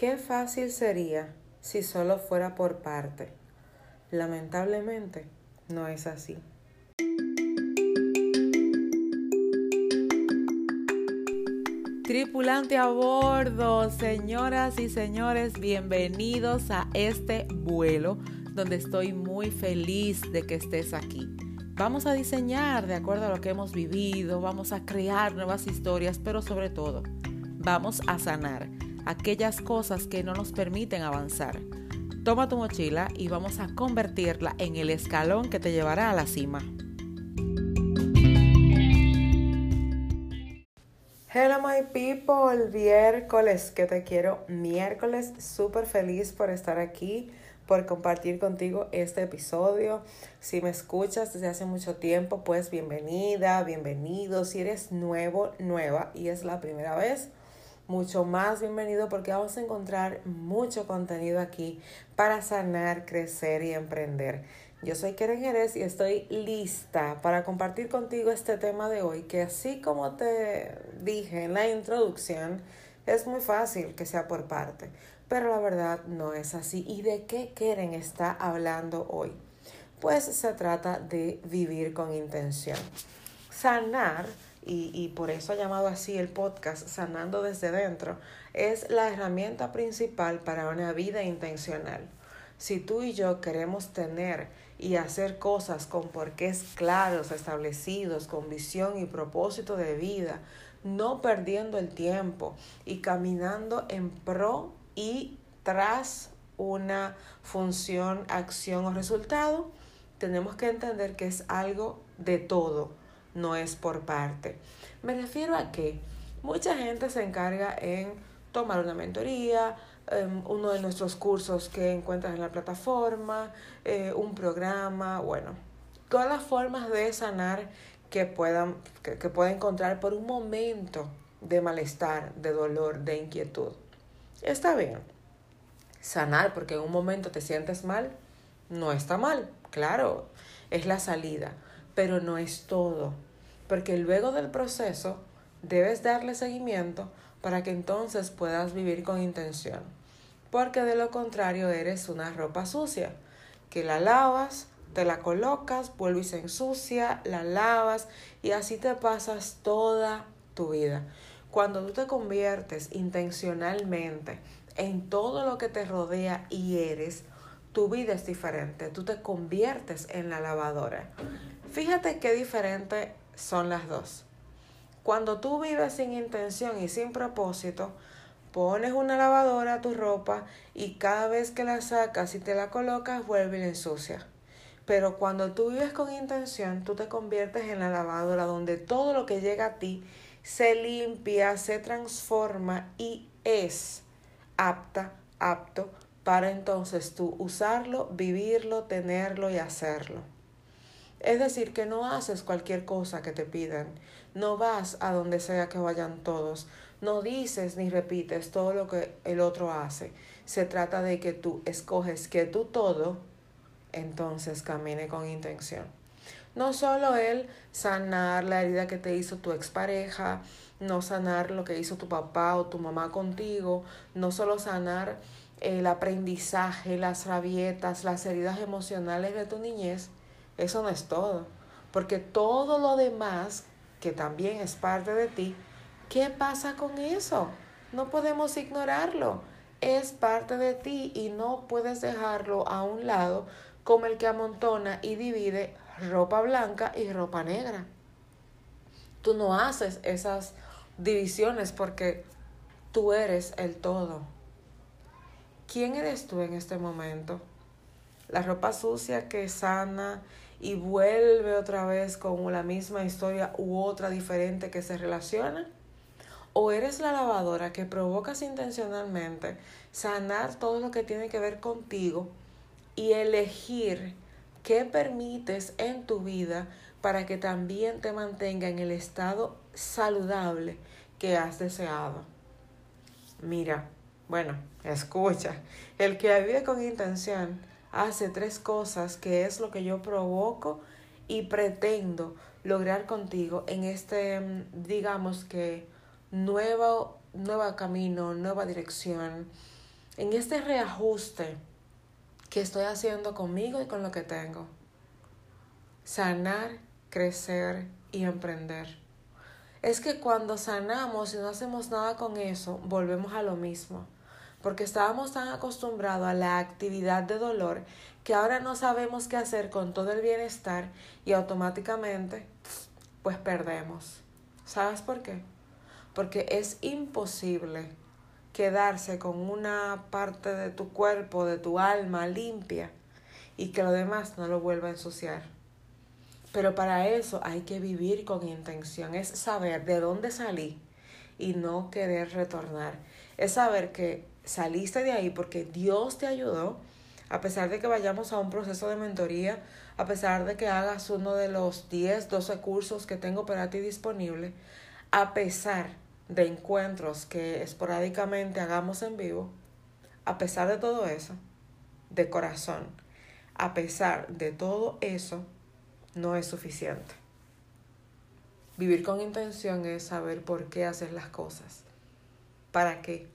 Qué fácil sería si solo fuera por parte. Lamentablemente, no es así. Tripulante a bordo, señoras y señores, bienvenidos a este vuelo donde estoy muy feliz de que estés aquí. Vamos a diseñar de acuerdo a lo que hemos vivido, vamos a crear nuevas historias, pero sobre todo, vamos a sanar aquellas cosas que no nos permiten avanzar. Toma tu mochila y vamos a convertirla en el escalón que te llevará a la cima. Hello my people, miércoles que te quiero, miércoles súper feliz por estar aquí, por compartir contigo este episodio. Si me escuchas desde hace mucho tiempo, pues bienvenida, bienvenido. Si eres nuevo, nueva y es la primera vez, mucho más bienvenido porque vamos a encontrar mucho contenido aquí para sanar, crecer y emprender. Yo soy Keren Jerez y estoy lista para compartir contigo este tema de hoy que así como te dije en la introducción, es muy fácil que sea por parte, pero la verdad no es así. ¿Y de qué Keren está hablando hoy? Pues se trata de vivir con intención. Sanar y, y por eso ha llamado así el podcast Sanando desde dentro, es la herramienta principal para una vida intencional. Si tú y yo queremos tener y hacer cosas con porqués claros, establecidos, con visión y propósito de vida, no perdiendo el tiempo y caminando en pro y tras una función, acción o resultado, tenemos que entender que es algo de todo, no es por parte. Me refiero a que mucha gente se encarga en tomar una mentoría, em, uno de nuestros cursos que encuentras en la plataforma, eh, un programa, bueno, todas las formas de sanar que puedan, que, que pueda encontrar por un momento de malestar, de dolor, de inquietud. Está bien. Sanar porque en un momento te sientes mal, no está mal, claro, es la salida, pero no es todo porque luego del proceso debes darle seguimiento para que entonces puedas vivir con intención. Porque de lo contrario eres una ropa sucia, que la lavas, te la colocas, vuelve y se ensucia, la lavas y así te pasas toda tu vida. Cuando tú te conviertes intencionalmente en todo lo que te rodea y eres, tu vida es diferente. Tú te conviertes en la lavadora. Fíjate qué diferente son las dos. Cuando tú vives sin intención y sin propósito, pones una lavadora a tu ropa y cada vez que la sacas y te la colocas, vuelve y la ensucia. Pero cuando tú vives con intención, tú te conviertes en la lavadora donde todo lo que llega a ti se limpia, se transforma y es apta, apto para entonces tú usarlo, vivirlo, tenerlo y hacerlo. Es decir, que no haces cualquier cosa que te pidan, no vas a donde sea que vayan todos, no dices ni repites todo lo que el otro hace. Se trata de que tú escoges que tú todo, entonces camine con intención. No solo el sanar la herida que te hizo tu expareja, no sanar lo que hizo tu papá o tu mamá contigo, no solo sanar el aprendizaje, las rabietas, las heridas emocionales de tu niñez, eso no es todo, porque todo lo demás, que también es parte de ti, ¿qué pasa con eso? No podemos ignorarlo. Es parte de ti y no puedes dejarlo a un lado como el que amontona y divide ropa blanca y ropa negra. Tú no haces esas divisiones porque tú eres el todo. ¿Quién eres tú en este momento? La ropa sucia que sana y vuelve otra vez con la misma historia u otra diferente que se relaciona? ¿O eres la lavadora que provocas intencionalmente sanar todo lo que tiene que ver contigo y elegir qué permites en tu vida para que también te mantenga en el estado saludable que has deseado? Mira, bueno, escucha, el que vive con intención hace tres cosas que es lo que yo provoco y pretendo lograr contigo en este, digamos que, nuevo, nuevo camino, nueva dirección, en este reajuste que estoy haciendo conmigo y con lo que tengo. Sanar, crecer y emprender. Es que cuando sanamos y no hacemos nada con eso, volvemos a lo mismo. Porque estábamos tan acostumbrados a la actividad de dolor que ahora no sabemos qué hacer con todo el bienestar y automáticamente pues perdemos. ¿Sabes por qué? Porque es imposible quedarse con una parte de tu cuerpo, de tu alma limpia y que lo demás no lo vuelva a ensuciar. Pero para eso hay que vivir con intención, es saber de dónde salí y no querer retornar. Es saber que saliste de ahí porque Dios te ayudó, a pesar de que vayamos a un proceso de mentoría, a pesar de que hagas uno de los 10, 12 cursos que tengo para ti disponible, a pesar de encuentros que esporádicamente hagamos en vivo, a pesar de todo eso, de corazón, a pesar de todo eso, no es suficiente. Vivir con intención es saber por qué haces las cosas. ¿Para qué?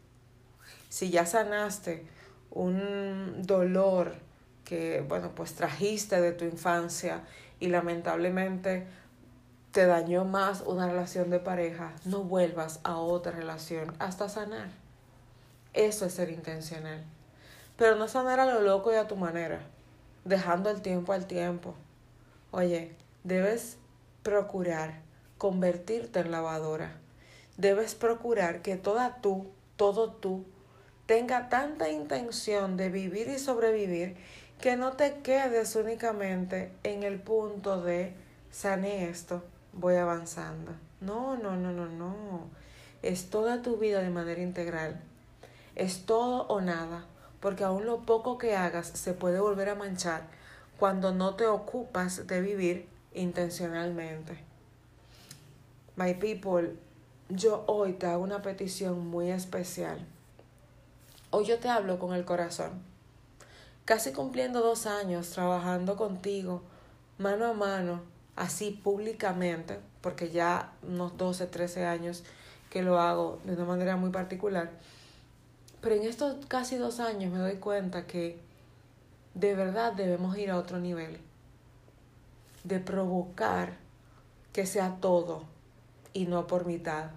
Si ya sanaste un dolor que, bueno, pues trajiste de tu infancia y lamentablemente te dañó más una relación de pareja, no vuelvas a otra relación hasta sanar. Eso es ser intencional. Pero no sanar a lo loco y a tu manera, dejando el tiempo al tiempo. Oye, debes procurar convertirte en lavadora. Debes procurar que toda tú, todo tú, tenga tanta intención de vivir y sobrevivir que no te quedes únicamente en el punto de sané esto, voy avanzando. No, no, no, no, no. Es toda tu vida de manera integral. Es todo o nada, porque aún lo poco que hagas se puede volver a manchar cuando no te ocupas de vivir intencionalmente. My people, yo hoy te hago una petición muy especial. Hoy yo te hablo con el corazón. Casi cumpliendo dos años trabajando contigo, mano a mano, así públicamente, porque ya unos 12, 13 años que lo hago de una manera muy particular. Pero en estos casi dos años me doy cuenta que de verdad debemos ir a otro nivel. De provocar que sea todo y no por mitad.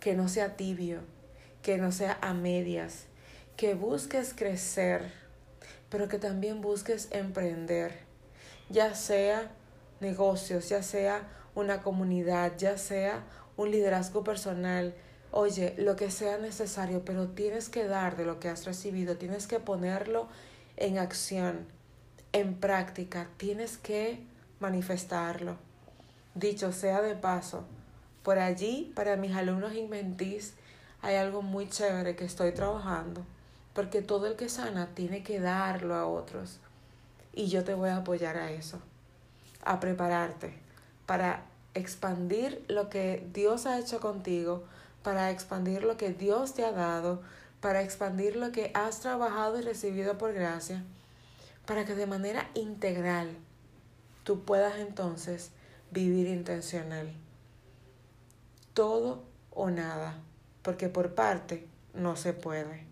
Que no sea tibio, que no sea a medias. Que busques crecer, pero que también busques emprender. Ya sea negocios, ya sea una comunidad, ya sea un liderazgo personal, oye, lo que sea necesario, pero tienes que dar de lo que has recibido, tienes que ponerlo en acción, en práctica, tienes que manifestarlo. Dicho sea de paso, por allí, para mis alumnos inventís, hay algo muy chévere que estoy trabajando, porque todo el que sana tiene que darlo a otros. Y yo te voy a apoyar a eso a prepararte para expandir lo que Dios ha hecho contigo, para expandir lo que Dios te ha dado, para expandir lo que has trabajado y recibido por gracia, para que de manera integral tú puedas entonces vivir intencional. Todo o nada, porque por parte no se puede.